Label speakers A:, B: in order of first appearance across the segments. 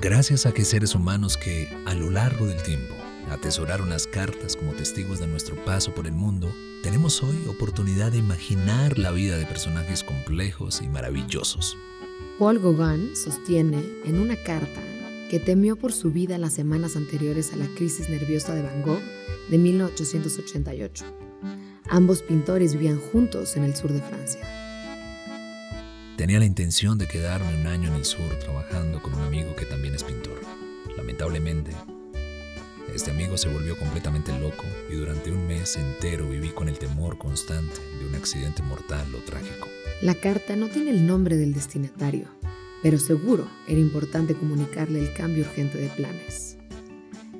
A: Gracias a que seres humanos que, a lo largo del tiempo, atesoraron las cartas como testigos de nuestro paso por el mundo, tenemos hoy oportunidad de imaginar la vida de personajes complejos y maravillosos.
B: Paul Gauguin sostiene en una carta que temió por su vida las semanas anteriores a la crisis nerviosa de Van Gogh de 1888. Ambos pintores vivían juntos en el sur de Francia.
A: Tenía la intención de quedarme un año en el sur trabajando con un amigo que también es pintor. Lamentablemente, este amigo se volvió completamente loco y durante un mes entero viví con el temor constante de un accidente mortal o trágico.
B: La carta no tiene el nombre del destinatario, pero seguro era importante comunicarle el cambio urgente de planes.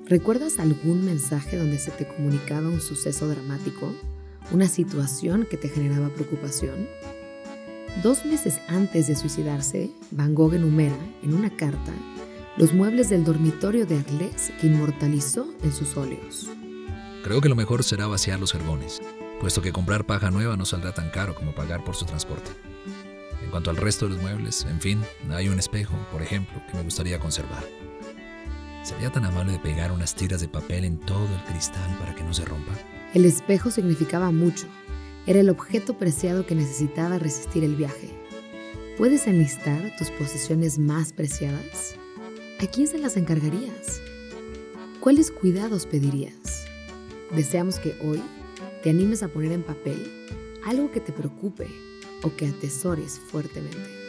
B: ¿Recuerdas algún mensaje donde se te comunicaba un suceso dramático? ¿Una situación que te generaba preocupación? Dos meses antes de suicidarse, Van Gogh enumera en una carta los muebles del dormitorio de Arles que inmortalizó en sus óleos.
A: Creo que lo mejor será vaciar los jergones, puesto que comprar paja nueva no saldrá tan caro como pagar por su transporte. En cuanto al resto de los muebles, en fin, hay un espejo, por ejemplo, que me gustaría conservar. ¿Sería tan amable de pegar unas tiras de papel en todo el cristal para que no se rompa?
B: El espejo significaba mucho, era el objeto preciado que necesitaba resistir el viaje. ¿Puedes enlistar tus posesiones más preciadas? ¿A quién se las encargarías? ¿Cuáles cuidados pedirías? Deseamos que hoy te animes a poner en papel algo que te preocupe o que atesores fuertemente.